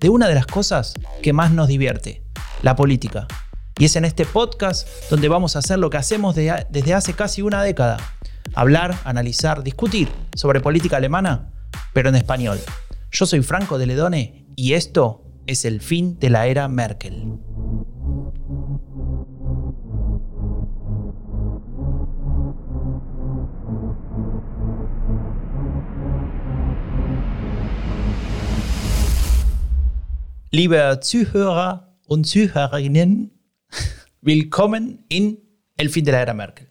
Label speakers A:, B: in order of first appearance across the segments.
A: de una de las cosas que más nos divierte, la política. Y es en este podcast donde vamos a hacer lo que hacemos desde hace casi una década. Hablar, analizar, discutir sobre política alemana, pero en español. Yo soy Franco de Ledone y esto es el fin de la era Merkel. Liebe Zuhörer und Zuhörerinnen, Willkommen in el fin de la era Merkel.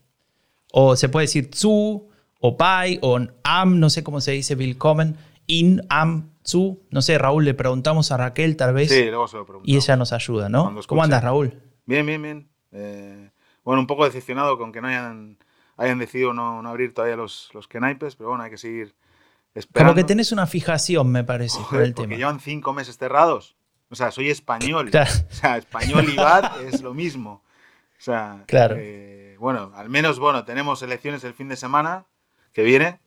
A: O se puede decir zu, o pai, o am, no sé cómo se dice Willkommen, in, am, zu. No sé, Raúl, le preguntamos a Raquel tal vez.
B: Sí, luego se lo preguntamos.
A: Y ella nos ayuda, ¿no? ¿Cómo andas, Raúl?
B: Bien, bien, bien. Eh, bueno, un poco decepcionado con que no hayan, hayan decidido no, abrir todavía los, los naipes, pero bueno, hay que seguir esperando.
A: Como que tenés una fijación, me parece, por el
B: porque
A: tema.
B: llevan cinco meses cerrados. O sea, soy español. O sea, español y BAT es lo mismo. O sea,
A: claro.
B: Eh, bueno, al menos, bueno, tenemos elecciones el fin de semana que viene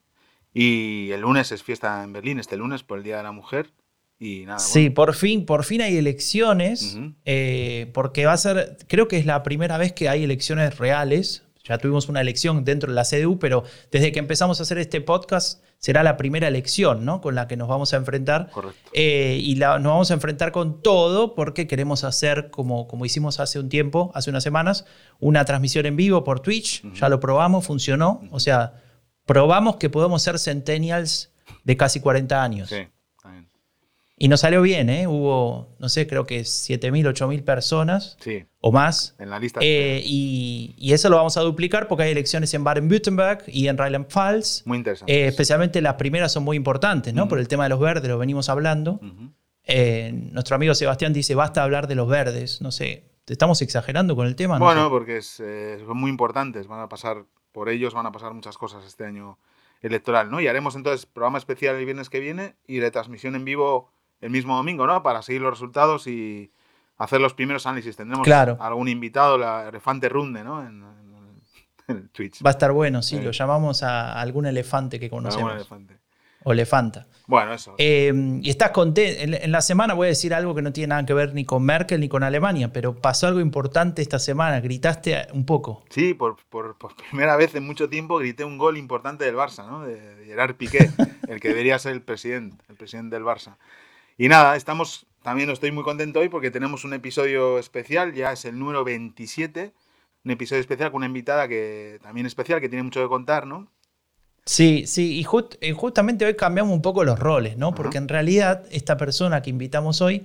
B: y el lunes es fiesta en Berlín, este lunes por el Día de la Mujer. Y nada,
A: sí, por fin, por fin hay elecciones, eh, porque va a ser, creo que es la primera vez que hay elecciones reales. Ya tuvimos una elección dentro de la CDU, pero desde que empezamos a hacer este podcast será la primera elección ¿no? con la que nos vamos a enfrentar.
B: Correcto.
A: Eh, y la, nos vamos a enfrentar con todo porque queremos hacer, como, como hicimos hace un tiempo, hace unas semanas, una transmisión en vivo por Twitch. Ya lo probamos, funcionó. O sea, probamos que podemos ser centennials de casi 40 años.
B: Sí.
A: Y nos salió bien, ¿eh? Hubo, no sé, creo que 7.000, 8.000 personas o más.
B: En la lista.
A: Eh, y, eso lo vamos a duplicar porque hay elecciones en Baden-Württemberg y en Rheinland-Pfalz.
B: Muy interesante.
A: Eh, especialmente las primeras son muy importantes, ¿no? Por el tema de los verdes, lo venimos hablando. Eh, nuestro amigo Sebastián dice, basta hablar de los verdes. No sé, ¿estamos exagerando con el tema?
B: bueno, porque son muy importantes. Van a pasar, por ellos van a pasar muchas cosas este año electoral, ¿no? Y haremos entonces programa especial el viernes que viene y retransmisión en vivo el mismo domingo, ¿no? Para seguir los resultados y hacer los primeros análisis. Tendremos algún invitado, la elefante runde, ¿no? En, en, Twitch.
A: Va a estar bueno, sí, lo llamamos a algún elefante que conocemos. Algún elefante. O elefanta.
B: Bueno, eso.
A: Eh, y estás contento. En, la semana voy a decir algo que no tiene nada que ver ni con Merkel ni con Alemania, pero pasó algo importante esta semana. Gritaste un poco.
B: Sí, por, por, primera vez en mucho tiempo grité un gol importante del Barça, ¿no? De, de Gerard Piqué, el que debería ser el presidente, el presidente del Barça. Y nada, estamos, también estoy muy contento hoy porque tenemos un episodio especial, ya es el número 27, un episodio especial con una invitada que también especial, que tiene mucho que contar, ¿no?
A: Sí, sí, y, justamente hoy cambiamos un poco los roles, ¿no? Porque en realidad esta persona que invitamos hoy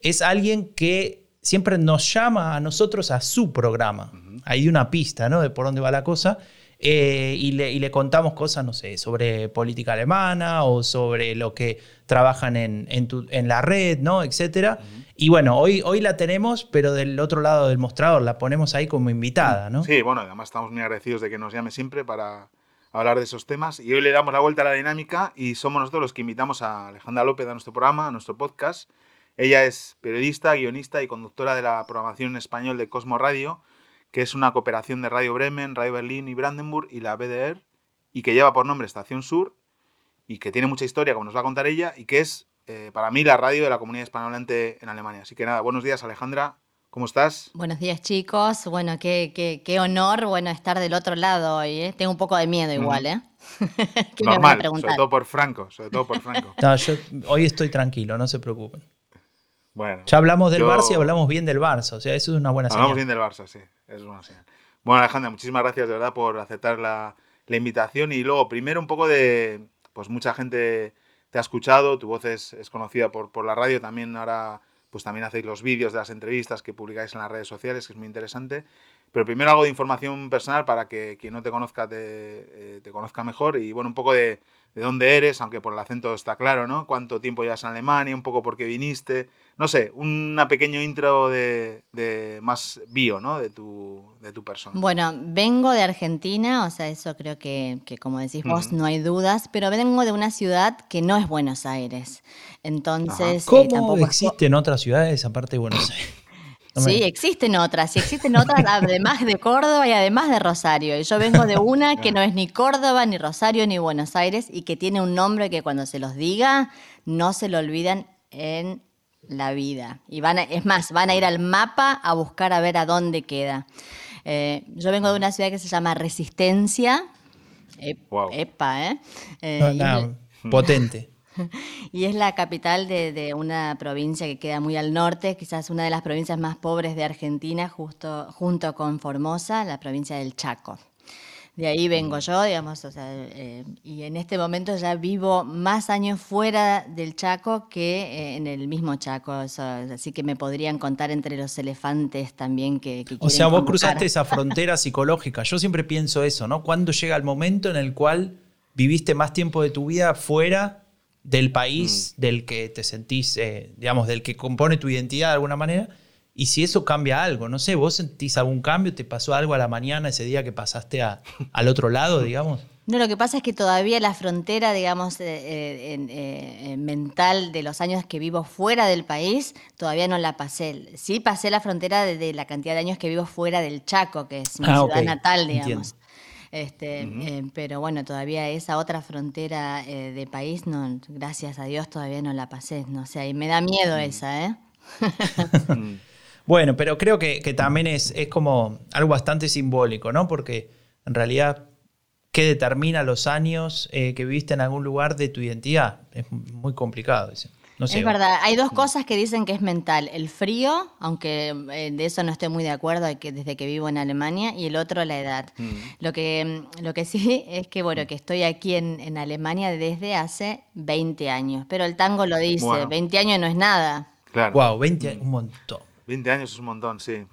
A: es alguien que siempre nos llama a nosotros a su programa. Hay una pista, ¿no? De por dónde va la cosa. Eh, y, le, contamos cosas, no sé, sobre política alemana o sobre lo que trabajan en, en, la red, ¿no? Etcétera. Y bueno, hoy, hoy la tenemos, pero del otro lado del mostrador, la ponemos ahí como invitada, ¿no?
B: Sí, bueno, además estamos muy agradecidos de que nos llame siempre para hablar de esos temas. Y hoy le damos la vuelta a la dinámica y somos nosotros los que invitamos a Alejandra López a nuestro programa, a nuestro podcast. Ella es periodista, guionista y conductora de la programación en español de Cosmo Radio que es una cooperación de Radio Bremen, Radio Berlín y Brandenburg y la BDR, y que lleva por nombre Estación Sur, y que tiene mucha historia, como nos va a contar ella, y que es eh, para mí la radio de la comunidad hispanohablante en Alemania. Así que nada, buenos días Alejandra, ¿cómo estás?
C: Buenos días chicos, bueno, qué, qué, qué honor bueno, estar del otro lado hoy, ¿eh? tengo un poco de miedo igual, ¿eh?
B: Normal, sobre todo por Franco, sobre todo por Franco.
A: no, yo hoy estoy tranquilo, no se preocupen. Bueno, ya hablamos del Barça y hablamos bien del Barça, o sea, eso es una buena
B: señal. Hablamos bien del Barça, sí, es una señal. Bueno, Alejandra, muchísimas gracias de verdad por aceptar la, invitación y luego, primero un poco de, pues mucha gente te ha escuchado, tu voz es, conocida por, por la radio, también ahora pues también hacéis los vídeos de las entrevistas que publicáis en las redes sociales, que es muy interesante. Pero primero algo de información personal para que quien no te conozca te, eh, te conozca mejor y bueno, un poco de, de dónde eres, aunque por el acento está claro, ¿no? Cuánto tiempo llevas en Alemania, un poco por qué viniste, no sé, una pequeño intro de, de, más bio, ¿no? De tu, de tu persona.
C: Bueno, vengo de Argentina, o sea, eso creo que, que como decís vos, no hay dudas, pero vengo de una ciudad que no es Buenos Aires. Entonces,
A: ¿cómo eh, tampoco existen otras ciudades aparte de Buenos Aires?
C: Sí, existen otras, sí existen otras además de Córdoba y además de Rosario. Y yo vengo de una que no es ni Córdoba, ni Rosario, ni Buenos Aires y que tiene un nombre que cuando se los diga no se lo olvidan en la vida. Y van es más, van a ir al mapa a buscar a ver a dónde queda. Eh, yo vengo de una ciudad que se llama Resistencia. Epa, ¿eh?
A: eh potente.
C: y es la capital de, una provincia que queda muy al norte, quizás una de las provincias más pobres de Argentina, justo, junto con Formosa, la provincia del Chaco. De ahí vengo yo, digamos, eh, y en este momento ya vivo más años fuera del Chaco que eh, en el mismo Chaco, así que me podrían contar entre los elefantes también que... que
A: o sea, vos cruzaste esa frontera psicológica, yo siempre pienso eso, ¿no? ¿Cuándo llega el momento en el cual viviste más tiempo de tu vida fuera del país mm. del que te sentís, eh, digamos, del que compone tu identidad de alguna manera, y si eso cambia algo, no sé, vos sentís algún cambio, te pasó algo a la mañana ese día que pasaste al otro lado, digamos.
C: No, lo que pasa es que todavía la frontera, digamos, eh, eh, mental de los años que vivo fuera del país, todavía no la pasé. Sí pasé la frontera de, la cantidad de años que vivo fuera del Chaco, que es mi ah, ciudad natal, digamos. Este, eh, pero bueno, todavía esa otra frontera eh, de país, no, gracias a Dios todavía no la pasé. No sé, y me da miedo mm. esa, ¿eh?
A: Mm. bueno, pero creo que, también es, es como algo bastante simbólico, ¿no? Porque en realidad, ¿qué determina los años que viviste en algún lugar de tu identidad? Es muy complicado. Eso
C: es verdad, hay dos cosas que dicen que es mental. El frío, aunque eh, de eso no estoy muy de acuerdo que desde que vivo en Alemania, y el otro la edad. Mm. Lo, que, mm, lo que sí es que, bueno, que estoy aquí en, Alemania desde hace 20 años. Pero el tango lo dice, 20 años no es nada.
A: Claro. Wow, 20 años, un montón.
B: 20 años es un montón, sí.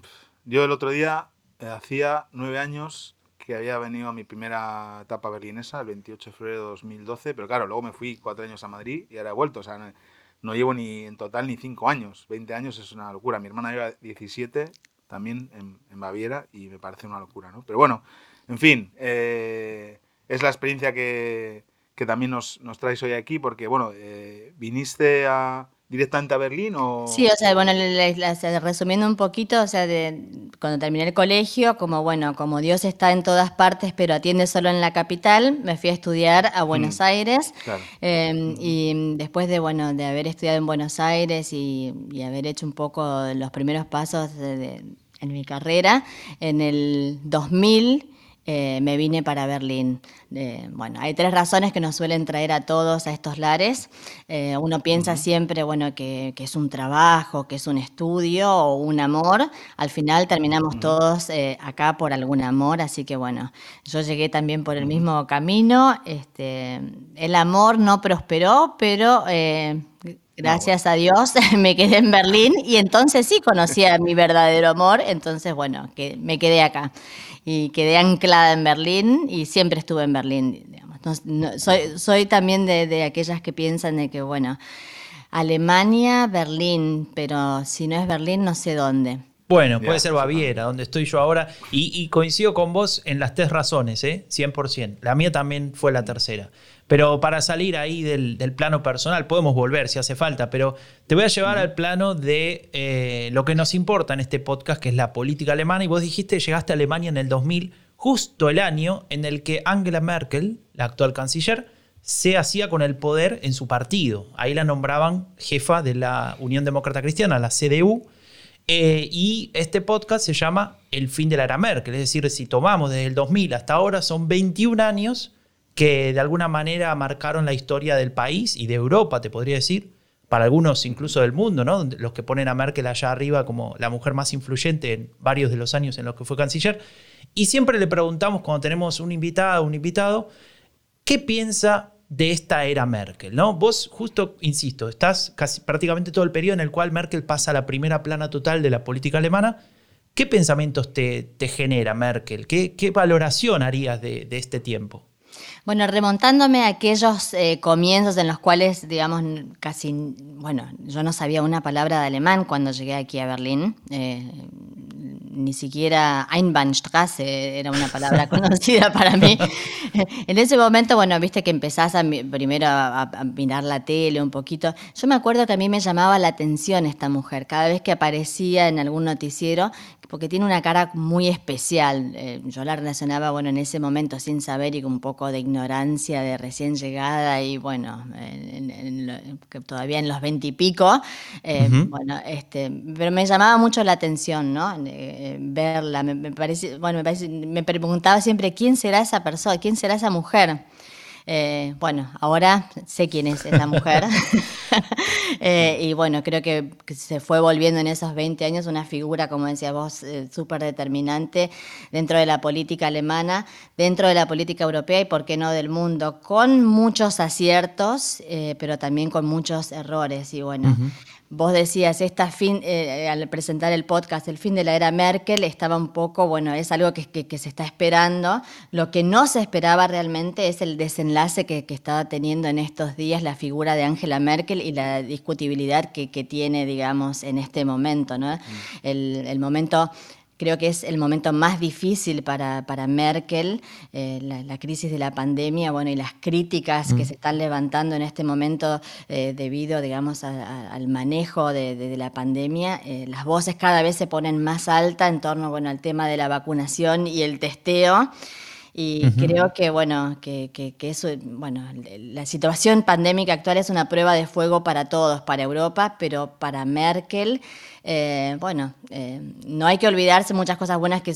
B: Yo el otro día eh, hacía nueve años que había venido a mi primera etapa berlinesa, el 28 de febrero de 2012, pero claro, luego me fui cuatro años a Madrid y ahora he vuelto. O sea, no llevo ni en total ni cinco años. 20 años es una locura. Mi hermana lleva 17 también en, Baviera y me parece una locura, ¿no? Pero bueno, en fin, eh, es la experiencia que, que también nos, nos, traes hoy aquí porque, bueno, eh, viniste a, directamente a Berlín o...?
C: Sí, o sea, bueno, resumiendo un poquito, o sea, de, cuando terminé el colegio, como bueno, como Dios está en todas partes, pero atiende solo en la capital, me fui a estudiar a Buenos mm, Aires. Em, y después de, bueno, de haber estudiado en Buenos Aires y, haber hecho un poco los primeros pasos en mi carrera, en el 2000 eh, me vine para Berlín. Eh, bueno, hay tres razones que nos suelen traer a todos a estos lares. Eh, uno piensa siempre, bueno, que, es un trabajo, que es un estudio o un amor. Al final terminamos todos acá por algún amor, así que bueno, yo llegué también por el mismo camino. Este, el amor no prosperó, pero Gracias a Dios me quedé en Berlín y entonces sí conocí a mi verdadero amor, entonces bueno, que me quedé acá y quedé anclada en Berlín y siempre estuve en Berlín. Digamos. soy, soy también de, de, aquellas que piensan de que, bueno, Alemania, Berlín, pero si no es Berlín, no sé dónde.
A: Bueno, puede ser Baviera, donde estoy yo ahora, y, y, coincido con vos en las tres razones, ¿eh? 100%. La mía también fue la tercera. Pero para salir ahí del, plano personal, podemos volver si hace falta, pero te voy a llevar al plano de eh, lo que nos importa en este podcast, que es la política alemana. Y vos dijiste, llegaste a Alemania en el 2000, justo el año en el que Angela Merkel, la actual canciller, se hacía con el poder en su partido. Ahí la nombraban jefa de la Unión Demócrata Cristiana, la CDU. Eh, y este podcast se llama El fin de la era Merkel. Es decir, si tomamos desde el 2000 hasta ahora, son 21 años que de alguna manera marcaron la historia del país y de Europa, te podría decir, para algunos incluso del mundo, ¿no? Los que ponen a Merkel allá arriba como la mujer más influyente en varios de los años en los que fue canciller. Y siempre le preguntamos cuando tenemos un invitado un invitado, ¿qué piensa de esta era Merkel? ¿no? Vos justo, insisto, estás casi prácticamente todo el periodo en el cual Merkel pasa a la primera plana total de la política alemana ¿Qué pensamientos te, genera Merkel? ¿Qué, valoración harías de, este tiempo?
C: Bueno, remontándome a aquellos eh, comienzos en los cuales, digamos, casi, bueno, yo no sabía una palabra de alemán cuando llegué aquí a Berlín. Eh, ni siquiera Einbahnstraße era una palabra conocida para mí. en ese momento, bueno, viste que empezás a, primero a, mirar la tele un poquito. Yo me acuerdo que a mí me llamaba la atención esta mujer. Cada vez que aparecía en algún noticiero, porque tiene una cara muy especial. Eh, yo la relacionaba, bueno, en ese momento sin saber y con un poco de ignorancia de recién llegada y bueno, todavía en los veintipico. Eh, bueno, este, pero me llamaba mucho la atención, ¿no? Eh, verla, me, parece, bueno, me, me preguntaba siempre quién será esa persona, quién será esa mujer. Eh, bueno, ahora sé quién es esa mujer. Eh, y bueno, creo que, se fue volviendo en esos 20 años una figura, como decía vos, eh, súper determinante dentro de la política alemana, dentro de la política europea y, por qué no, del mundo, con muchos aciertos, pero también con muchos errores. Y bueno. Vos decías, esta fin, eh, al presentar el podcast, el fin de la era Merkel, estaba un poco, bueno, es algo que, se está esperando. Lo que no se esperaba realmente es el desenlace que, estaba teniendo en estos días la figura de Angela Merkel y la discutibilidad que, tiene, digamos, en este momento, ¿no? Mm. El, el momento Creo que es el momento más difícil para, para Merkel, eh, la, crisis de la pandemia, bueno, y las críticas que mm. se están levantando en este momento eh, debido, digamos, al manejo de, la pandemia. Eh, las voces cada vez se ponen más altas en torno, bueno, al tema de la vacunación y el testeo. Y creo que, bueno, que, que, eso, bueno, la situación pandémica actual es una prueba de fuego para todos, para Europa, pero para Merkel, eh, bueno, eh, no hay que olvidarse muchas cosas buenas que,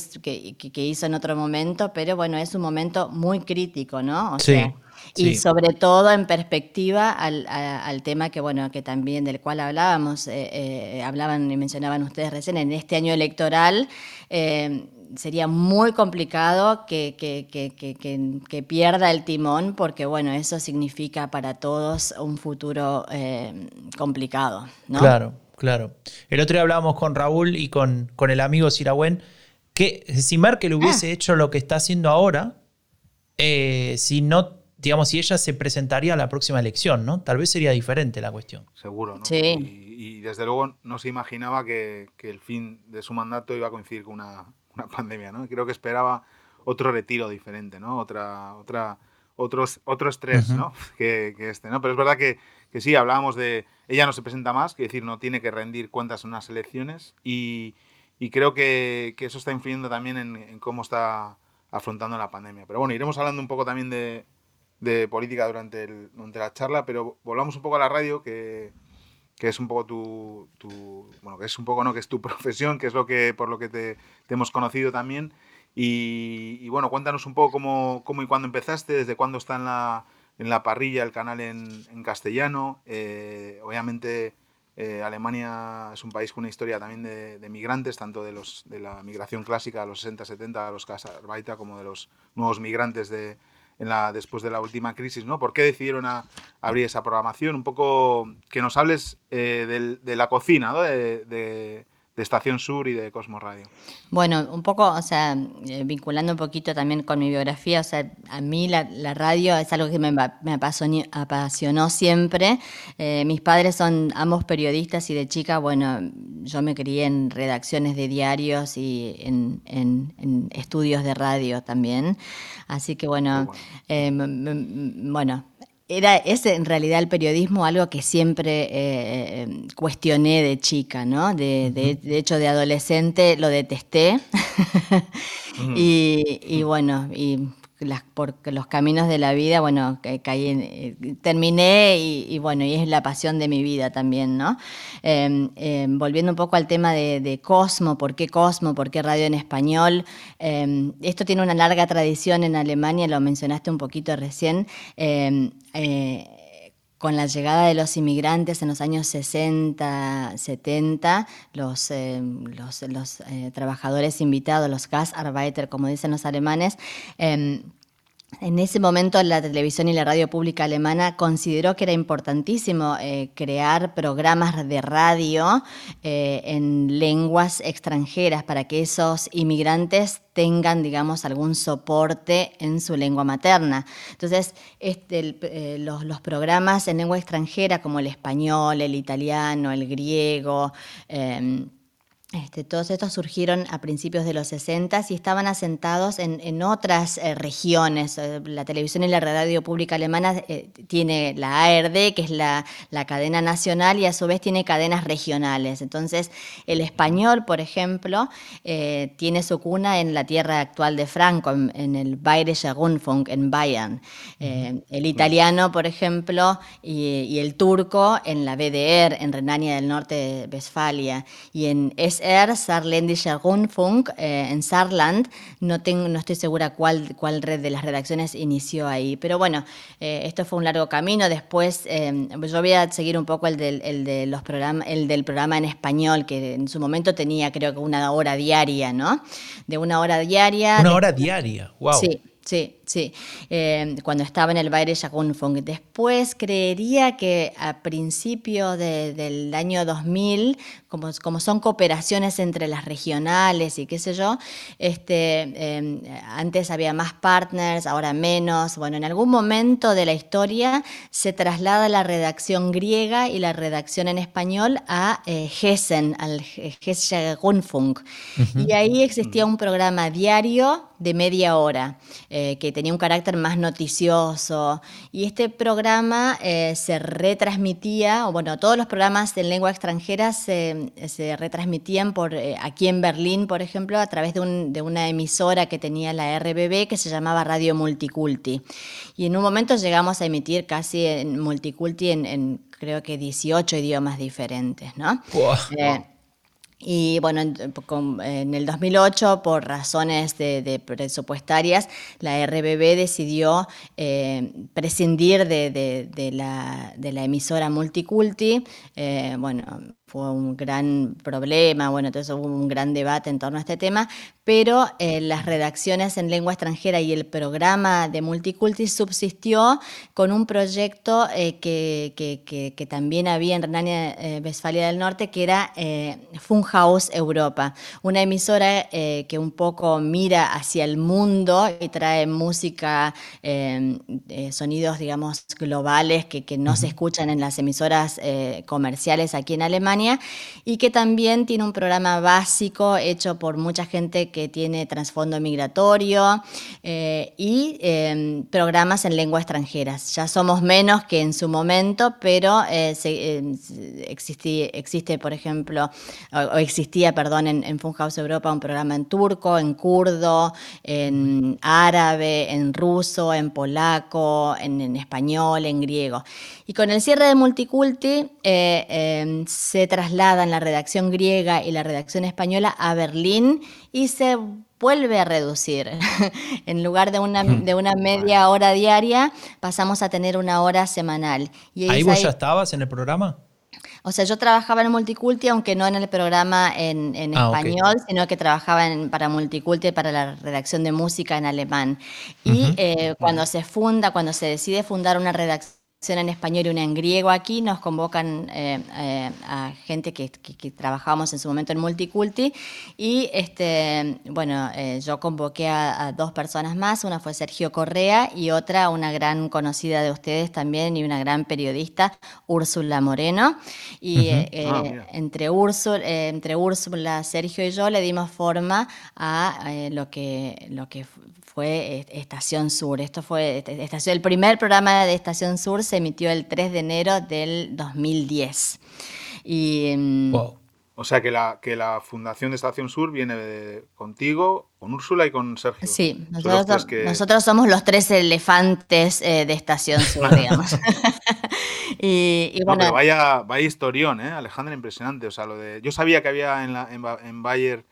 C: que, hizo en otro momento, pero bueno, es un momento muy crítico, ¿no?
A: sí.
C: y sobre todo en perspectiva al, al, tema que bueno que también del cual hablábamos eh, hablaban y mencionaban ustedes recién en este año electoral sería muy complicado que, que, pierda el timón porque, bueno, eso significa para todos un futuro eh, complicado. ¿no?
A: Claro, claro. El otro día hablábamos con Raúl y con, con el amigo Siragüen que si Merkel hubiese ah. hecho lo que está haciendo ahora, eh, si no, digamos, si ella se presentaría a la próxima elección, ¿no? Tal vez sería diferente la cuestión.
B: Seguro, ¿no?
C: Sí.
B: Y, desde luego no se imaginaba que, que, el fin de su mandato iba a coincidir con una, una pandemia, ¿no? Creo que esperaba otro retiro diferente, ¿no? Otra, otra, otros, otro estrés, ¿no? Que, este, ¿no? Pero es verdad que, que, sí, hablábamos de... Ella no se presenta más, que decir, no tiene que rendir cuentas en unas elecciones y, y creo que, que, eso está influyendo también en, cómo está afrontando la pandemia. Pero bueno, iremos hablando un poco también de, de política durante, el, durante la charla, pero volvamos un poco a la radio, que, que es un poco tu, tu, bueno, que es un poco, ¿no? Que es tu profesión, que es lo que, por lo que te, hemos conocido también. Y, bueno, cuéntanos un poco cómo, cómo, y cuándo empezaste, desde cuándo está en la, en la parrilla el canal en, en castellano. Eh, obviamente eh, Alemania es un país con una historia también de, de, migrantes, tanto de, los, de la migración clásica a los 60-70, a los Gastarbeiter, como de los nuevos migrantes de, la, después de la última crisis, ¿no? ¿Por qué decidieron abrir esa programación? Un poco que nos hables eh, de la cocina, ¿no? de, de Estación Sur y de Cosmos Radio.
C: Bueno, un poco, o sea, eh, vinculando un poquito también con mi biografía, o sea, a mí la, radio es algo que me, me apasionó, siempre. Eh, mis padres son ambos periodistas y de chica, bueno, yo me crié en redacciones de diarios y en, estudios de radio también. Así que bueno, bueno eh, era ese en realidad el periodismo algo que siempre eh, cuestioné de chica, ¿no? De, de, hecho, de adolescente lo detesté. y, y, bueno, y las, los caminos de la vida, bueno, caí eh, terminé y, bueno, y es la pasión de mi vida también, ¿no? Em, em, volviendo un poco al tema de, Cosmo, ¿por qué Cosmo? ¿Por qué radio en español? Em, esto tiene una larga tradición en Alemania, lo mencionaste un poquito recién. Eh, con la llegada de los inmigrantes en los años 60, 70, los, los eh, trabajadores invitados, los Gastarbeiter, como dicen los alemanes, em, en ese momento la televisión y la radio pública alemana consideró que era importantísimo eh, crear programas de radio eh, en lenguas extranjeras para que esos inmigrantes tengan, digamos, algún soporte en su lengua materna. Entonces, este, eh, los, programas en lengua extranjera como el español, el italiano, el griego, em, este, todos estos surgieron a principios de los 60 y estaban asentados en, otras eh, regiones. Eh, la televisión y la radio pública alemana eh, tiene la ARD, que es la, cadena nacional, y a su vez tiene cadenas regionales. Entonces, el español, por ejemplo, tiene su cuna en la tierra actual de Franco, en, el Bayerische Rundfunk, en Bayern. el italiano, por ejemplo, y, y, el turco en la BDR, en Renania del Norte-Westfalia. Y en SR, Saarländischer Rundfunk, eh, en Saarland. No, tengo, no estoy segura cuál, cuál red de las redacciones inició ahí. Pero bueno, eh, esto fue un largo camino. Después eh, yo voy a seguir un poco el del, el de los programas, el del programa en español, que en su momento tenía creo que una hora diaria, ¿no? De una hora diaria.
A: Una hora diaria, wow.
C: Sí, sí. Sí, eh, cuando estaba en el Bayerischer Rundfunk. Después creería que a principio del año 2000, como, como, son cooperaciones entre las regionales y qué sé yo, este, eh, antes había más partners, ahora menos. Bueno, en algún momento de la historia se traslada la redacción griega y la redacción en español a eh, Hessen, al Hessische Rundfunk. Y ahí existía un programa diario de media hora que tenía un carácter más noticioso. Y este programa eh, se retransmitía, o bueno, todos los programas en lengua extranjera se, retransmitían por, eh, aquí en Berlín, por ejemplo, a través de, una emisora que tenía la RBB que se llamaba Radio Multiculti. Y en un momento llegamos a emitir casi en Multiculti en, creo que 18 idiomas diferentes, ¿no? Eh, y bueno, en, el 2008, por razones de, presupuestarias, la RBB decidió eh, prescindir de, la, emisora Multiculti. Eh, bueno, fue un gran problema, bueno, entonces hubo un gran debate en torno a este tema, pero eh, las redacciones en lengua extranjera y el programa de Multiculti subsistió con un proyecto eh, que, que, también había en Renania-Westfalia del Norte, que era eh, Funhaus Europa, una emisora que un poco mira hacia el mundo y trae música, sonidos, digamos, globales que, no se escuchan en las emisoras comerciales aquí en Alemania y que también tiene un programa básico hecho por mucha gente que tiene trasfondo migratorio eh, y em, programas en lengua extranjeras. Ya somos menos que en su momento, pero eh, em, existe, por ejemplo, o, existía, perdón, en, en Funhouse Europa un programa en turco, en kurdo, en árabe, en ruso, en polaco, en, en español, en griego. Y con el cierre de Multiculti eh, em, se trasladan la redacción griega y la redacción española a Berlín y se vuelve a reducir. en lugar de una, de una media hora diaria, pasamos a tener una hora semanal.
A: Y ¿Ahí vos ya estabas en el programa?
C: O sea, yo trabajaba en Multiculti, aunque no en el programa en, ah, español, sino que trabajaba para Multiculti, para la redacción de música en alemán. Y eh, cuando se funda, cuando se decide fundar una redacción, en español y una en griego aquí, nos convocan eh, eh, a gente que, que, trabajábamos en su momento en Multiculti y este, bueno, eh, yo convoqué a, dos personas más, una fue Sergio Correa y otra una gran conocida de ustedes también y una gran periodista, Úrsula Moreno. Y ah, entre, Úrsula, entre Úrsula, Sergio y yo le dimos forma a lo, que, lo que fue Estación Sur. Esto fue estación, el primer programa de Estación Sur se emitió el 3 de enero del 2010. Y,
B: mm, O sea que la, que la fundación de Estación Sur viene contigo, con Úrsula y con Sergio.
C: Sí, nosotros, somos los tres elefantes eh, de Estación Sur, digamos.
B: y, bueno, vaya, vaya historión, ¿eh? Alejandra, impresionante. O sea, lo de, yo sabía que había en, la, en, en Bayer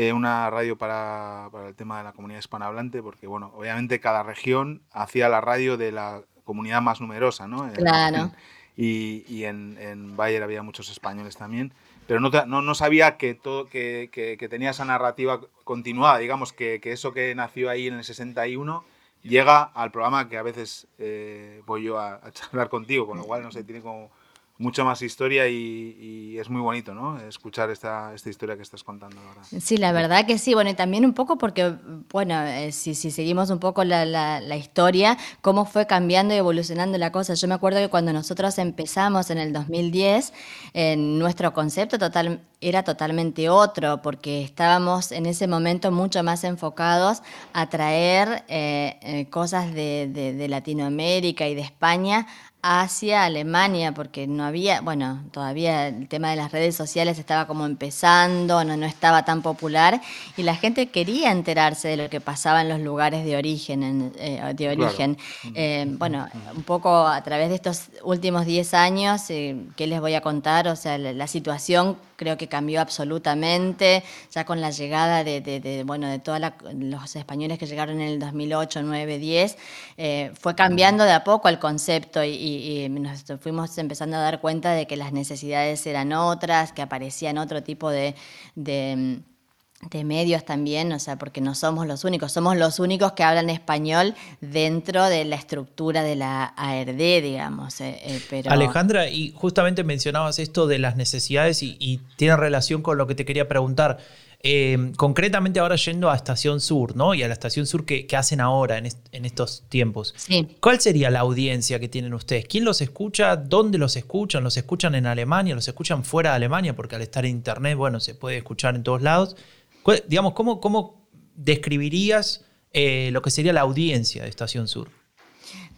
B: eh, una radio para, el tema de la comunidad hispanohablante, porque, bueno, obviamente cada región hacía la radio de la comunidad más numerosa, ¿no?
C: Claro.
B: Y, y en, en, Bayer había muchos españoles también, pero no, no, no sabía que, todo, que, que, tenía esa narrativa continuada, digamos, que, que, eso que nació ahí en el 61 llega al programa que a veces eh, voy yo a, a, charlar contigo, con lo cual, no sé, tiene como mucha más historia y, es muy bonito, ¿no? Escuchar esta, esta historia que estás contando ahora.
C: Sí, la verdad que sí. Bueno, y también un poco porque, bueno, eh, si, si, seguimos un poco la, la, historia, cómo fue cambiando y evolucionando la cosa. Yo me acuerdo que cuando nosotros empezamos en el 2010, nuestro concepto total, era totalmente otro, porque estábamos en ese momento mucho más enfocados a traer eh, eh, cosas de, de Latinoamérica y de España hacia Alemania, porque no había, bueno, todavía el tema de las redes sociales estaba como empezando, no, no estaba tan popular, y la gente quería enterarse de lo que pasaba en los lugares de origen. Eh, de origen. Eh, bueno, un poco a través de estos últimos 10 años, eh, ¿qué les voy a contar? O sea, la, situación creo que cambió absolutamente, ya con la llegada de, bueno, de todos los españoles que llegaron en el 2008, 9, 10, fue cambiando de a poco el concepto y y, nos fuimos empezando a dar cuenta de que las necesidades eran otras, que aparecían otro tipo de, de, medios también, o sea, porque no somos los únicos, somos los únicos que hablan español dentro de la estructura de la ARD, digamos. Eh, eh.
A: Alejandra, y justamente mencionabas esto de las necesidades y tiene relación con lo que te quería preguntar. Em, concretamente ahora yendo a Estación Sur, ¿no? Y a la Estación Sur que, hacen ahora en, estos tiempos. ¿Cuál sería la audiencia que tienen ustedes? ¿Quién los escucha? ¿Dónde los escuchan? ¿Los escuchan en Alemania? ¿Los escuchan fuera de Alemania? Porque al estar en Internet, bueno, se puede escuchar en todos lados. Digamos, ¿cómo, cómo describirías eh, lo que sería la audiencia de Estación Sur?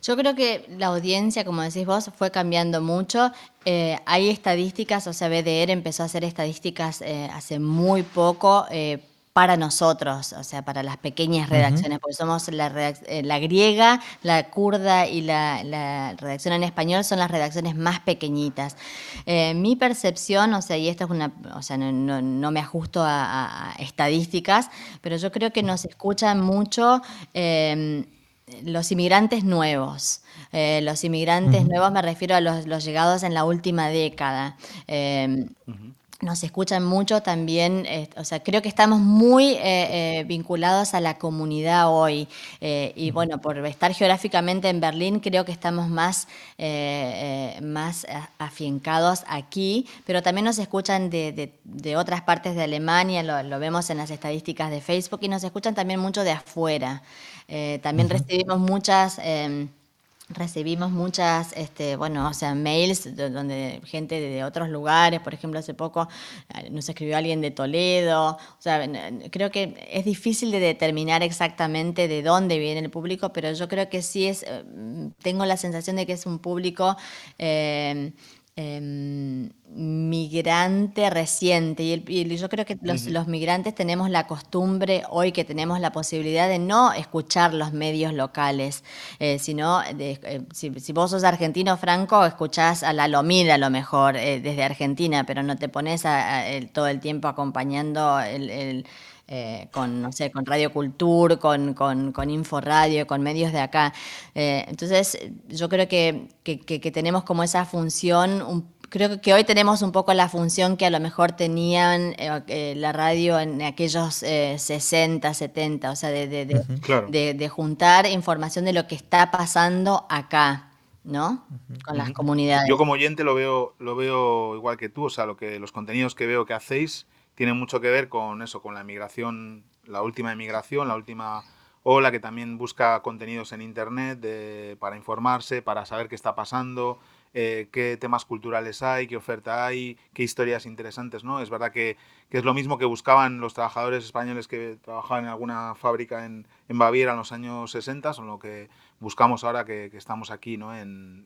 C: Yo creo que la audiencia, como decís vos, fue cambiando mucho. Eh, hay estadísticas, o sea, BDR empezó a hacer estadísticas eh, hace muy poco eh, para nosotros, o sea, para las pequeñas redacciones, porque somos la, la, griega, la kurda y la, redacción en español son las redacciones más pequeñitas. mi percepción, o sea, y esto es una, o sea, no, me ajusto a, estadísticas, pero yo creo que nos escuchan mucho los inmigrantes nuevos. Eh, los inmigrantes nuevos me refiero a los, llegados en la última década. Em, nos escuchan mucho también, eh, o sea, creo que estamos muy eh, vinculados a la comunidad hoy. y bueno, por estar geográficamente en Berlín, creo que estamos más, más afincados aquí, pero también nos escuchan de, otras partes de Alemania, lo, lo, vemos en las estadísticas de Facebook, y nos escuchan también mucho de afuera. Eh, también recibimos muchas... Em, recibimos muchas, este, bueno, o sea, mails donde gente de otros lugares, por ejemplo, hace poco eh, nos escribió alguien de Toledo, o sea, creo que es difícil de determinar exactamente de dónde viene el público, pero yo creo que sí es, eh, tengo la sensación de que es un público em, Em, migrante reciente. Y, yo creo que los, migrantes tenemos la costumbre, hoy que tenemos la posibilidad de no escuchar los medios locales, eh, sino eh, si, vos sos argentino, Franco, escuchás a la Lomira a lo mejor eh, desde Argentina, pero no te pones todo el tiempo acompañando el eh, con, no sé, con Radio Cultura, con, con, con Inforadio, con medios de acá. Eh, entonces, yo creo que, que, tenemos como esa función, creo que hoy tenemos un poco la función que a lo mejor tenían eh, la radio en aquellos 60, 70, o sea, de, de, de, juntar información de lo que está pasando acá. ¿no? Con las comunidades.
B: Yo como oyente lo veo, lo veo igual que tú, o sea, lo que los contenidos que veo que hacéis tiene mucho que ver con eso, con la emigración, la última emigración, la última ola que también busca contenidos en Internet para informarse, para saber qué está pasando, eh, qué temas culturales hay, qué oferta hay, qué historias interesantes, ¿no? Es verdad que, es lo mismo que buscaban los trabajadores españoles que trabajaban en alguna fábrica en, Baviera en los años 60, son lo que buscamos ahora que, estamos aquí, ¿no?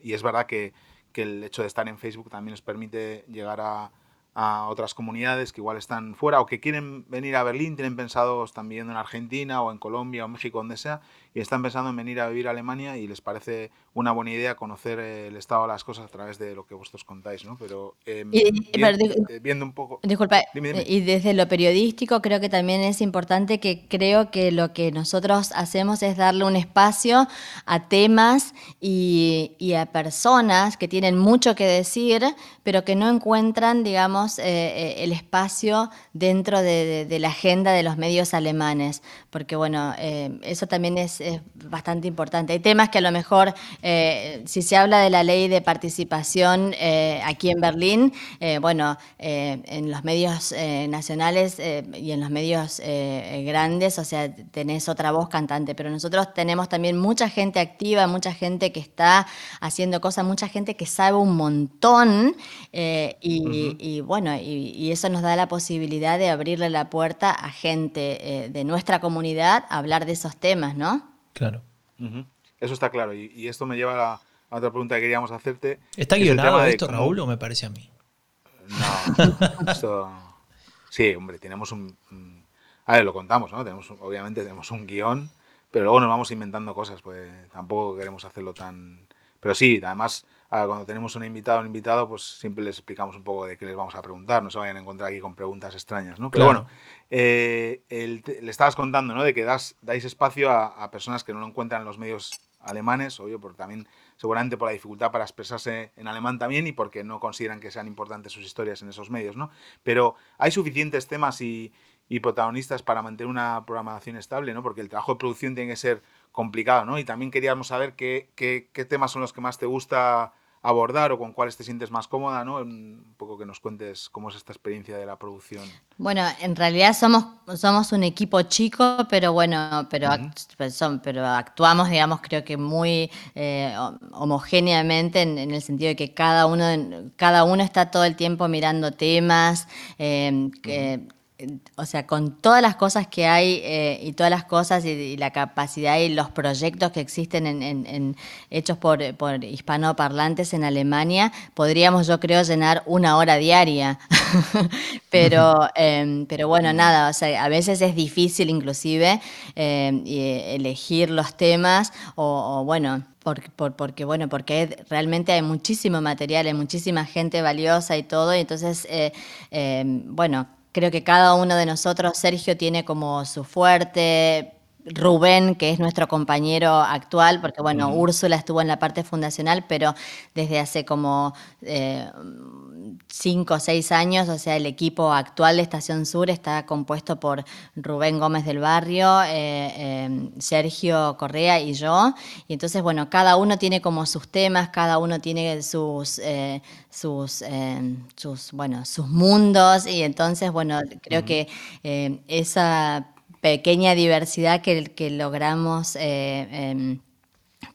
B: y es verdad que, que el hecho de estar en Facebook también nos permite llegar a, a otras comunidades que igual están fuera o que quieren venir a Berlín, tienen pensado, están viviendo en Argentina o en Colombia o México, donde sea, y están pensando en venir a vivir a Alemania y les parece una buena idea conocer el estado de las cosas a través de lo que vosotros contáis, ¿no? Pero, em, eh, viendo un poco...
C: Disculpa, y desde lo periodístico creo que también es importante que creo que lo que nosotros hacemos es darle un espacio a temas y, y a personas que tienen mucho que decir, pero que no encuentran, digamos, tenemos el espacio dentro de, la agenda de los medios alemanes, porque bueno, eso también es, bastante importante. Hay temas que a lo mejor, si se habla de la ley de participación aquí en Berlín, bueno, en los medios nacionales y en los medios grandes, o sea, tenés otra voz cantante, pero nosotros tenemos también mucha gente activa, mucha gente que está haciendo cosas, mucha gente que sabe un montón eh, y, bueno, y, eso nos da la posibilidad de abrirle la puerta a gente eh, de nuestra comunidad a hablar de esos temas, ¿no?
A: Claro.
B: Eso está claro y, esto me lleva a, otra pregunta que queríamos hacerte.
A: ¿Está guionado esto, Raúl, o me parece a mí?
B: No, esto... Sí, hombre, tenemos un... A ver, lo contamos, ¿no? Tenemos, obviamente tenemos un guion pero luego nos vamos inventando cosas, pues tampoco queremos hacerlo tan... Pero sí, además, cuando tenemos un invitado o un invitado, pues siempre les explicamos un poco de qué les vamos a preguntar, no se vayan a encontrar aquí con preguntas extrañas, ¿no? Pero bueno, eh, le estabas contando, ¿no? De que das, dais espacio a, personas que no lo encuentran en los medios alemanes, obvio, porque también seguramente por la dificultad para expresarse en alemán también y porque no consideran que sean importantes sus historias en esos medios, ¿no? Pero hay suficientes temas y, y protagonistas para mantener una programación estable, ¿no? Porque el trabajo de producción tiene que ser complicado, ¿no? Y también queríamos saber qué, qué, qué temas son los que más te gusta abordar o con cuáles te sientes más cómoda, ¿no? Un poco que nos cuentes cómo es esta experiencia de la producción.
C: Bueno, en realidad somos, somos un equipo chico, pero bueno, pero, pues son, pero actuamos, digamos, creo que muy eh, homogéneamente en, el sentido de que cada uno, cada uno está todo el tiempo mirando temas, eh, que, o sea, con todas las cosas que hay eh, y todas las cosas y, la capacidad y los proyectos que existen en, hechos por, hispanoparlantes en Alemania, podríamos, yo creo, llenar una hora diaria. pero, em, pero bueno, nada, o sea, a veces es difícil inclusive em, elegir los temas o, bueno, porque, bueno, porque realmente hay muchísimo material, hay muchísima gente valiosa y todo, y entonces, eh, em, bueno, Creo que cada uno de nosotros, Sergio tiene como su fuerte, Rubén, que es nuestro compañero actual, porque bueno, Úrsula estuvo en la parte fundacional, pero desde hace como eh, cinco o seis años, o sea, el equipo actual de Estación Sur está compuesto por Rubén Gómez del Barrio, eh, eh, Sergio Correa y yo. Y entonces, bueno, cada uno tiene como sus temas, cada uno tiene sus, eh, sus, sus, bueno, sus mundos. Y entonces, bueno, creo que esa pequeña diversidad que, que logramos em,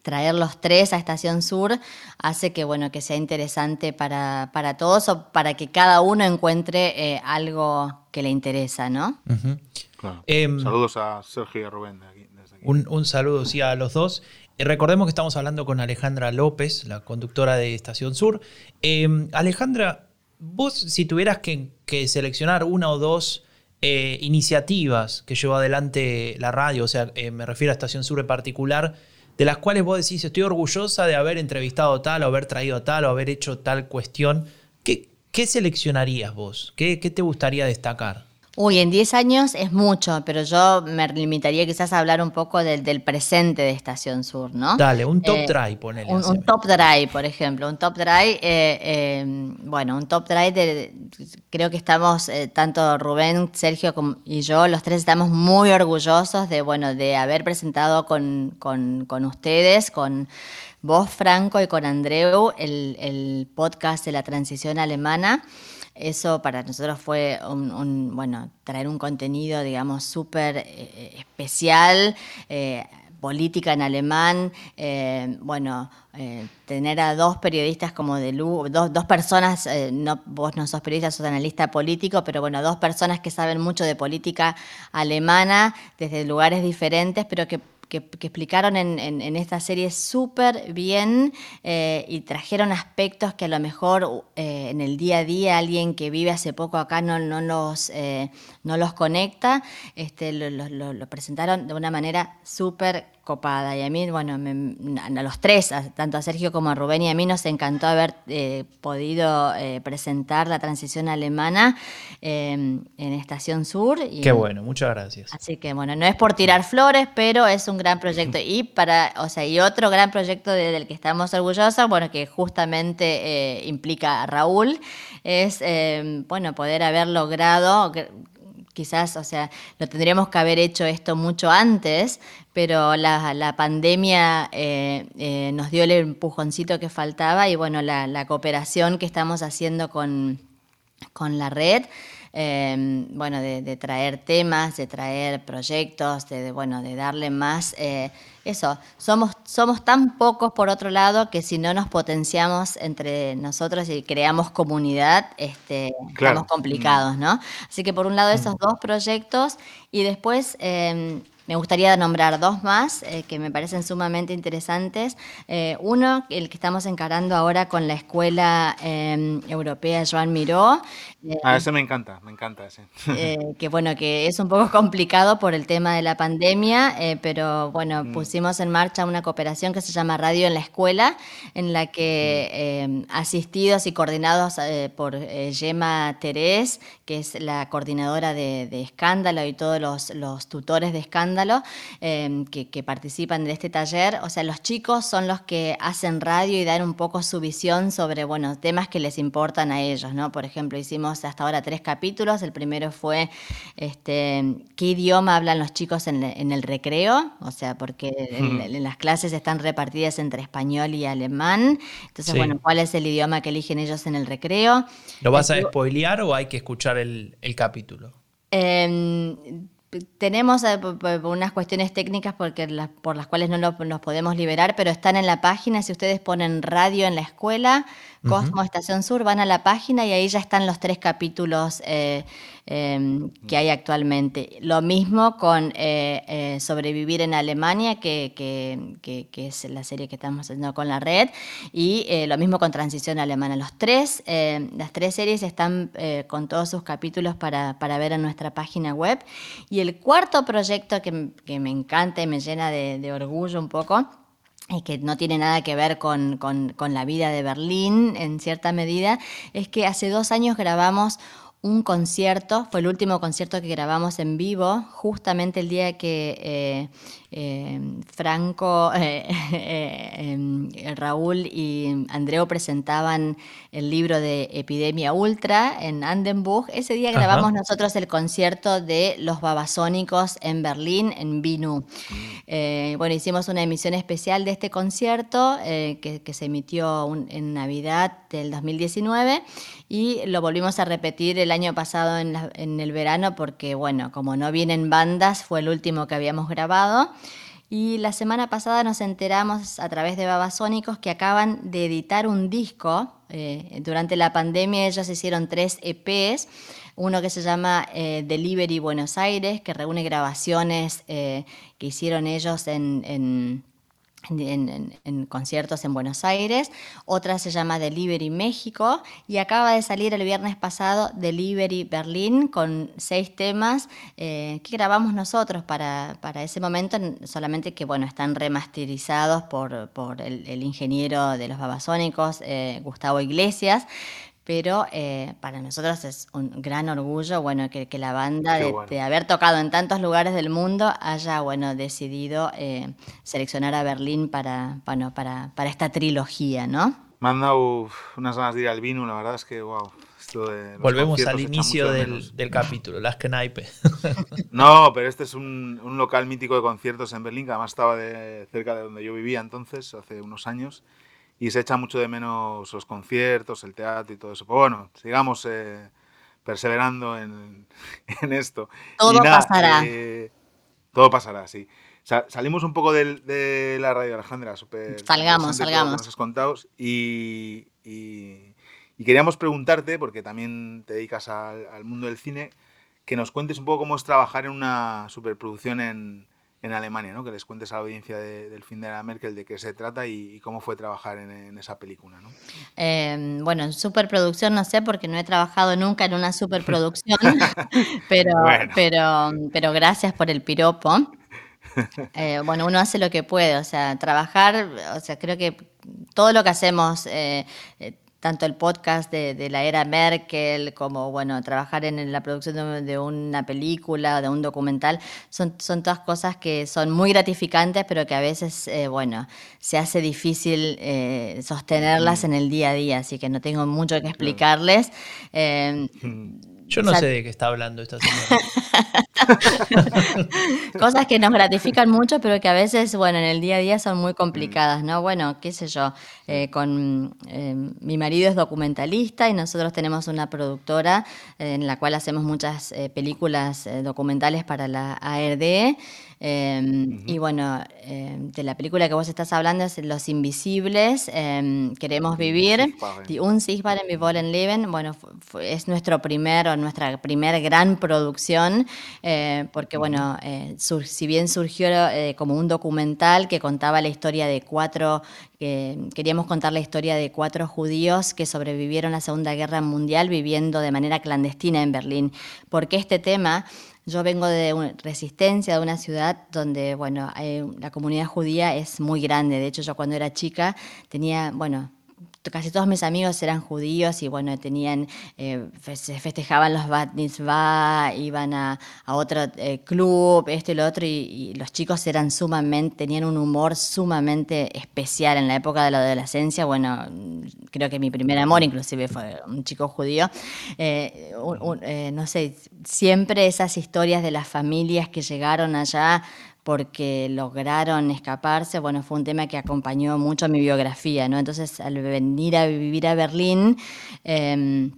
C: traer los tres a Estación Sur hace que, bueno, que sea interesante para, todos o para que cada uno encuentre eh, algo que le interesa, ¿no?
B: Em, Saludos a Sergio y a Rubén.
A: Un, saludo, sí, a los dos. Eh, recordemos que estamos hablando con Alejandra López, la conductora de Estación Sur. Em, Alejandra, vos si tuvieras que, seleccionar una o dos eh, iniciativas que llevó adelante la radio, o sea, me refiero a Estación Sur en particular, de las cuales vos decís, estoy orgullosa de haber entrevistado tal, o haber traído tal, o haber hecho tal cuestión, ¿qué, seleccionarías vos? ¿Qué, ¿Qué te gustaría destacar?
C: Uy, en 10 años es mucho, pero yo me limitaría quizás a hablar un poco del, presente de Estación Sur, ¿no?
A: Dale, un top eh, drive, ponele.
C: Un, top drive, por ejemplo. Un top drive, eh, eh, bueno, un top drive de, creo que estamos, tanto Rubén, Sergio y yo, los tres estamos muy orgullosos de, bueno, de haber presentado con, con, ustedes, con vos, Franco, y con Andreu, el, el podcast de la transición alemana. Eso para nosotros fue un, bueno, traer un contenido, digamos, súper eh, especial. Eh, política en alemán, eh, bueno, tener a dos periodistas como de luz, dos, dos personas, no, vos no sos periodista, sos analista político, pero bueno, dos personas que saben mucho de política alemana desde lugares diferentes, pero que que, explicaron en, esta serie súper bien eh, y trajeron aspectos que a lo mejor eh, en el día a día alguien que vive hace poco acá no, no, los, eh, no los conecta. Este, lo, presentaron de una manera súper copada. Y a mí, bueno, a los tres, tanto a Sergio como a Rubén y a mí nos encantó haber eh, podido eh, presentar la transición alemana em, en Estación Sur.
A: Y, Qué bueno, muchas gracias.
C: Así que bueno, no es por tirar flores, pero es un gran proyecto. Y para, o sea, y otro gran proyecto del que estamos orgullosos, bueno, que justamente implica a Raúl, es em, bueno, poder haber logrado quizás, o sea, lo tendríamos que haber hecho esto mucho antes, pero la, pandemia eh, eh, nos dio el empujoncito que faltaba y bueno, la, cooperación que estamos haciendo con, con la red. Eh, bueno, de, traer temas, de traer proyectos, de, bueno, de darle más eso, somos, somos tan pocos por otro lado que si no nos potenciamos entre nosotros y creamos comunidad, este, estamos complicados, ¿no? Así que por un lado esos mm. dos proyectos y después em, me gustaría nombrar dos más eh, que me parecen sumamente interesantes. Eh, uno, el que estamos encarando ahora con la Escuela em, Europea Joan Miró.
B: Eh, ah, ese me encanta, me encanta ese.
C: que bueno, que es un poco complicado por el tema de la pandemia, pero bueno, mm. pusimos en marcha una cooperación que se llama Radio en la Escuela, en la que mm. em, asistidos y coordinados por Gemma Terés, que es la coordinadora de, Escándalo y todos los, los tutores de Escándalo, Em, que, participan de este taller. O sea, los chicos son los que hacen radio y dan un poco su visión sobre, bueno, temas que les importan a ellos, ¿no? Por ejemplo, hicimos hasta ahora tres capítulos. El primero fue, este, ¿qué idioma hablan los chicos en, el recreo? O sea, porque en, las clases están repartidas entre español y alemán. Entonces, bueno, ¿cuál es el idioma que eligen ellos en el recreo?
A: ¿Lo vas a spoilear o hay que escuchar el, capítulo?
C: Eh, tenemos eh, unas cuestiones técnicas porque por las cuales no nos podemos liberar, pero están en la página. Si ustedes ponen radio en la escuela, Cosmo Estación Sur, van a la página y ahí ya están los tres capítulos eh, em, que hay actualmente. Lo mismo con eh, eh, Sobrevivir en Alemania, que, es la serie que estamos haciendo con la red, y lo mismo con Transición Alemana. Los tres, las tres series están con todos sus capítulos para, ver en nuestra página web. Y el cuarto proyecto que, me encanta y me llena de orgullo un poco, y que no tiene nada que ver con, la vida de Berlín en cierta medida, es que hace dos años grabamos un concierto, fue el último concierto que grabamos en vivo, justamente el día que eh, eh, Franco, eh, em, Raúl y Andreo presentaban el libro de Epidemia Ultra en Andenburg. Ese día grabamos nosotros el concierto de los babasónicos en Berlín, en Binu. Mm. bueno, hicimos una emisión especial de este concierto que, se emitió en Navidad del 2019 y lo volvimos a repetir el año pasado en, el verano porque, bueno, como no vienen bandas, fue el último que habíamos grabado. Y la semana pasada nos enteramos a través de Babasónicos que acaban de editar un disco. Eh, durante la pandemia ellos hicieron tres EPs. Uno que se llama eh, Delivery Buenos Aires, que reúne grabaciones eh, que hicieron ellos en, conciertos en Buenos Aires, otra se llama Delivery México y acaba de salir el viernes pasado Delivery Berlín con seis temas eh, que grabamos nosotros para, ese momento, solamente que bueno, están remasterizados por, por el, ingeniero de los babasónicos, eh, Gustavo Iglesias, pero eh, para nosotros es un gran orgullo, bueno, que, la banda de, haber tocado en tantos lugares del mundo haya, bueno, decidido eh, seleccionar a Berlín para, bueno, para, para esta trilogía, ¿no?
B: Me han dado unas ganas de ir al vino, la verdad es que, wow.
A: Volvemos al inicio del, del, capítulo, las Kneipe.
B: no, pero este es un, un, local mítico de conciertos en Berlín, que además estaba de, cerca de donde yo vivía entonces, hace unos años y se echa mucho de menos los conciertos, el teatro y todo eso. Pues bueno, sigamos eh, perseverando en, en, esto.
C: Todo pasará. Eh,
B: todo pasará, sí. salimos un poco de, de la radio, Alejandra, súper...
C: Salgamos, salgamos.
B: Nos has contado y, y, queríamos preguntarte, porque también te dedicas al, al mundo del cine, que nos cuentes un poco cómo es trabajar en una superproducción en, en Alemania, ¿no? que les cuentes a la audiencia del fin de la Merkel de qué se trata y, cómo fue trabajar en, esa película. ¿no?
C: Eh, bueno, en superproducción no sé porque no he trabajado nunca en una superproducción, pero, pero, pero gracias por el piropo. Eh, bueno, uno hace lo que puede, o sea, trabajar, o sea, creo que todo lo que hacemos, eh, eh, tanto el podcast de, la era Merkel como, bueno, trabajar en la producción de, una película de un documental, son, son todas cosas que son muy gratificantes, pero que a veces, bueno, se hace difícil sostenerlas mm. en el día a día, así que no tengo mucho que explicarles.
A: Yo no sé de qué está hablando esta señora.
C: Cosas que nos gratifican mucho, pero que a veces, bueno, en el día a día son muy complicadas, ¿no? Bueno, qué sé yo, eh, con eh, mi marido es documentalista y nosotros tenemos una productora eh, en la cual hacemos muchas películas documentales para la ARD. Em, y bueno, em, de la película que vos estás hablando es Los Invisibles, em, Queremos Vivir, Un Sichtbaren en Wollen Leben. Bueno, es nuestro primer o nuestra primer gran producción, eh, porque bueno, eh, si bien surgió eh, como un documental que contaba la historia de cuatro, queríamos contar la historia de cuatro judíos que sobrevivieron a la Segunda Guerra Mundial viviendo de manera clandestina en Berlín. porque este tema? Yo vengo de una resistencia, de una ciudad donde, bueno, la comunidad judía es muy grande. De hecho, yo cuando era chica tenía, bueno, casi todos mis amigos eran judíos y bueno, tenían, eh, se festejaban los bat mitzvah, iban a, otro eh, club, esto y lo otro, y, los chicos eran sumamente, tenían un humor sumamente especial en la época de la adolescencia. Bueno, creo que mi primer amor inclusive fue un chico judío. Eh, no sé, siempre esas historias de las familias que llegaron allá porque lograron escaparse, bueno, fue un tema que acompañó mucho mi biografía, ¿no? Entonces, al venir a vivir a Berlín, em,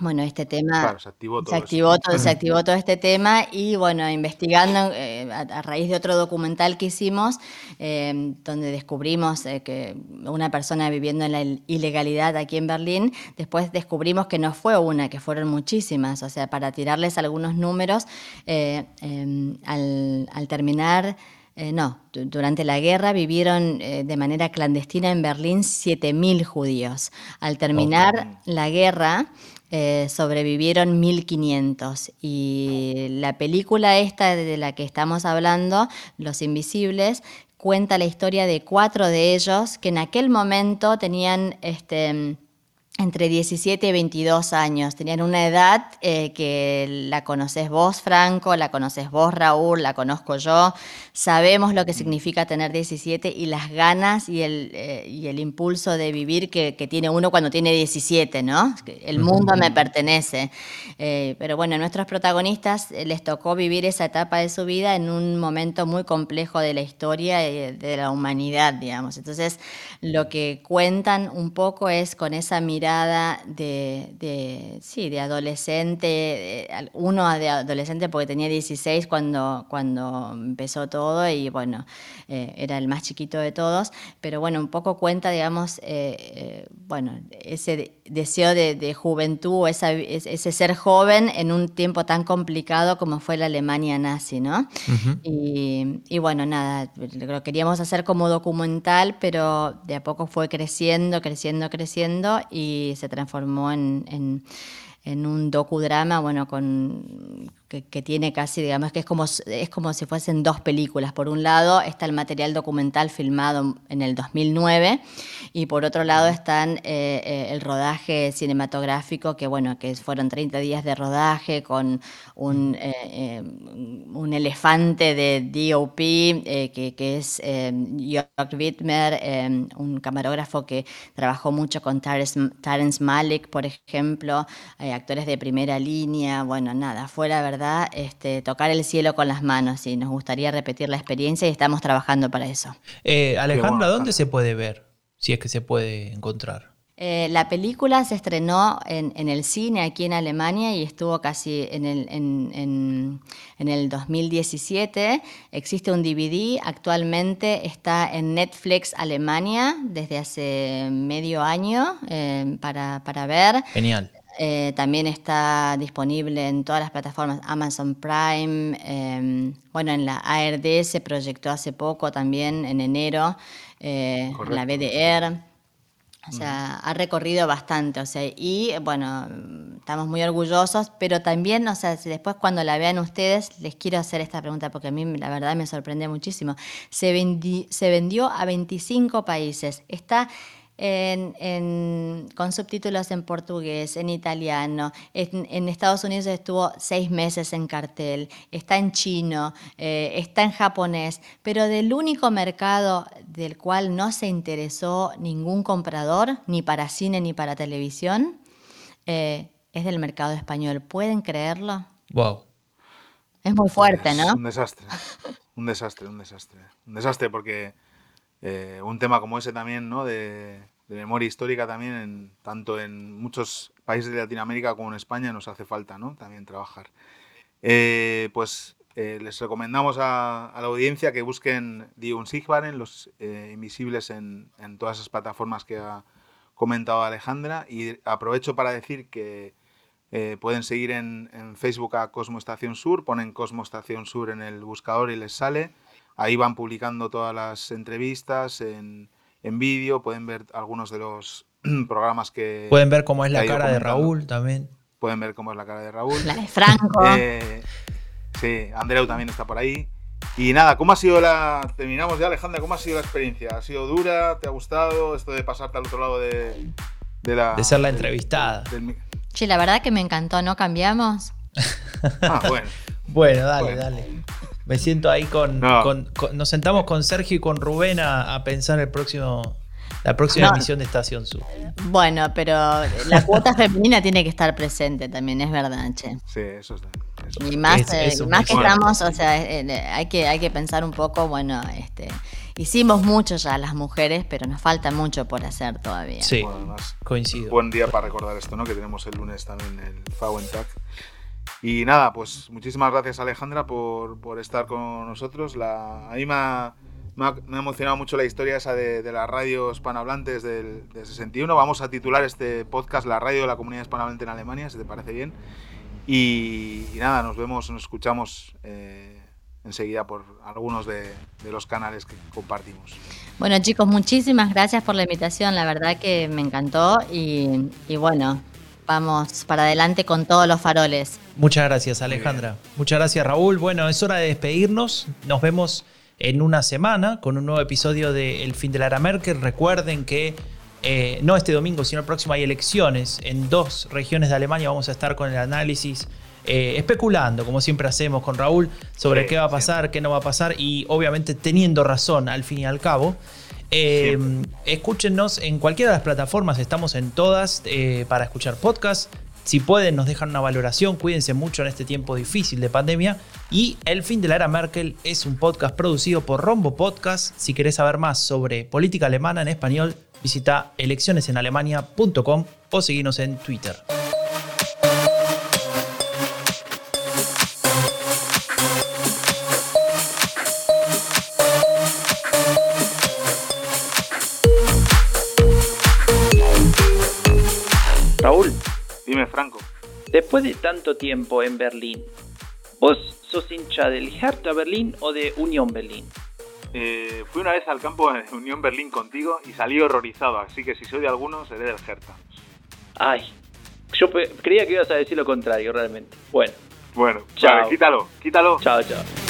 C: bueno, este tema se activó todo, se activó, todo, este tema y bueno, investigando eh, a, raíz de otro documental que hicimos, eh, donde descubrimos eh, que una persona viviendo en la ilegalidad aquí en Berlín, después descubrimos que no fue una, que fueron muchísimas. O sea, para tirarles algunos números, em, al, terminar... no, durante la guerra vivieron de manera clandestina en Berlín 7.000 judíos. Al terminar la guerra, eh, sobrevivieron 1500. Y la película esta de la que estamos hablando, Los Invisibles, cuenta la historia de cuatro de ellos que en aquel momento tenían este, entre 17 y 22 años. Tenían una edad eh, que la conoces vos, Franco, la conoces vos, Raúl, la conozco yo. Sabemos lo que significa tener 17 y las ganas y el, eh, y el impulso de vivir que, tiene uno cuando tiene 17, ¿no? El mundo me pertenece. Eh, pero bueno, a nuestros protagonistas les tocó vivir esa etapa de su vida en un momento muy complejo de la historia y de la humanidad, digamos. Entonces, lo que cuentan un poco es con esa mirada de, sí, de adolescente, uno de adolescente porque tenía 16 cuando, cuando empezó todo y bueno, eh, era el más chiquito de todos, pero bueno, un poco cuenta, digamos, eh, eh, bueno, ese deseo de, juventud, esa, ese ser joven en un tiempo tan complicado como fue la Alemania nazi, ¿no? y, y, bueno, nada, lo queríamos hacer como documental, pero de a poco fue creciendo, creciendo, creciendo y se transformó en, en, en un docudrama, bueno, con que, tiene casi, digamos, que es como, es como si fuesen dos películas. Por un lado está el material documental filmado en el 2009 y por otro lado están eh, eh, el rodaje cinematográfico, que bueno, que fueron 30 días de rodaje con un, eh, un elefante de DOP, que, que, es Jörg Wittmer, un camarógrafo que trabajó mucho con Terence Malick, por ejemplo, actores de primera línea, bueno, nada, fue la verdad este, tocar el cielo con las manos y nos gustaría repetir la experiencia y estamos trabajando para eso.
A: Eh, Alejandra, ¿dónde se puede ver? Si es que se puede encontrar.
C: Eh, la película se estrenó en, el cine aquí en Alemania y estuvo casi en el, en, el 2017. Existe un DVD, actualmente está en Netflix Alemania desde hace medio año eh, para, para ver.
A: Genial.
C: Eh, también está disponible en todas las plataformas Amazon Prime. Em, bueno, en la ARD se proyectó hace poco también, en enero, eh, la BDR. O sea, ha recorrido bastante, o sea, y bueno, estamos muy orgullosos, pero también, o sea, después cuando la vean ustedes, les quiero hacer esta pregunta porque a mí la verdad me sorprende muchísimo. Se, se vendió a 25 países, está con subtítulos en portugués, en italiano. En, Estados Unidos estuvo seis meses en cartel, está en chino, eh, está en japonés, pero del único mercado del cual no se interesó ningún comprador, ni para cine ni para televisión, eh, es del mercado español. ¿Pueden creerlo?
A: Wow.
C: Es muy fuerte, ¿no?
B: Un desastre, un desastre, un desastre. Un desastre porque eh, un tema como ese también, ¿no? De, memoria histórica también, en, tanto en muchos países de Latinoamérica como en España, nos hace falta, ¿no? También trabajar. Eh, pues eh, les recomendamos a, la audiencia que busquen Die Unsichtbaren, los invisibles en, en, todas esas plataformas que ha comentado Alejandra. Y aprovecho para decir que pueden seguir en, en, Facebook a Cosmo Estación Sur, ponen Cosmo Estación Sur en el buscador y les sale. Ahí van publicando todas las entrevistas en, en vídeo, pueden ver algunos de los programas que...
A: Pueden ver cómo es la cara de Raúl también.
B: Pueden ver cómo es la cara de Raúl.
C: La de Franco.
B: Eh, sí, Andreu también está por ahí. Y nada, ¿cómo ha sido la... Terminamos ya, Alejandra, ¿cómo ha sido la experiencia? ¿Ha sido dura? ¿Te ha gustado esto de pasarte al otro lado de, de la...
A: De ser la entrevistada.
C: Sí, la verdad que me encantó, ¿no cambiamos?
B: ah, bueno.
A: bueno, dale, dale. Me siento ahí con, Nos sentamos con Sergio y con Rubén a, pensar el próximo. La próxima emisión de Estación Sur.
C: Bueno, pero la cuota femenina tiene que estar presente también, es verdad, che.
B: Sí, eso está.
C: Y más, eh, más que estamos, o sea, eh, eh, hay, que, hay que pensar un poco, bueno, este, hicimos mucho ya las mujeres, pero nos falta mucho por hacer todavía.
A: Sí, coincido.
B: Buen día para recordar esto, ¿no? Que tenemos el lunes también el FAUENTAC. Y nada, pues muchísimas gracias Alejandra por, por estar con nosotros. A mí me ha, emocionado mucho la historia esa de, de las radios hispanohablantes del, 61. Vamos a titular este podcast La radio de la comunidad hispanohablante en Alemania, si te parece bien. Y, nada, nos vemos, nos escuchamos eh, enseguida por algunos de, los canales que compartimos.
C: Bueno chicos, muchísimas gracias por la invitación, la verdad que me encantó y bueno, vamos para adelante con todos los faroles.
A: Muchas gracias, Alejandra. Muchas gracias, Raúl. Bueno, es hora de despedirnos. Nos vemos en una semana con un nuevo episodio de El fin de la era Merkel. Recuerden que eh, no este domingo, sino el próximo hay elecciones en dos regiones de Alemania. Vamos a estar con el análisis eh, especulando, como siempre hacemos con Raúl, sobre qué va a pasar, qué no va a pasar y obviamente teniendo razón al fin y al cabo. Eh, escúchenos en cualquiera de las plataformas, estamos en todas para escuchar podcasts. Si pueden, nos dejan una valoración. Cuídense mucho en este tiempo difícil de pandemia. Y El fin de la era Merkel es un podcast producido por Rombo Podcast. Si querés saber más sobre política alemana en español, visita eleccionesenalemania.com o seguinos en Twitter. Raúl,
B: Dime, Franco.
A: Después de tanto tiempo en Berlín, ¿vos sos hincha del Hertha Berlín o de Unión Berlín?
B: Eh, fui una vez al campo de Unión Berlín contigo y salí horrorizado, así que si soy de alguno, seré del Hertha.
A: Ay, yo creía que ibas a decir lo contrario, realmente. Bueno.
B: Bueno, chao. quítalo, quítalo.
A: Chao, chao.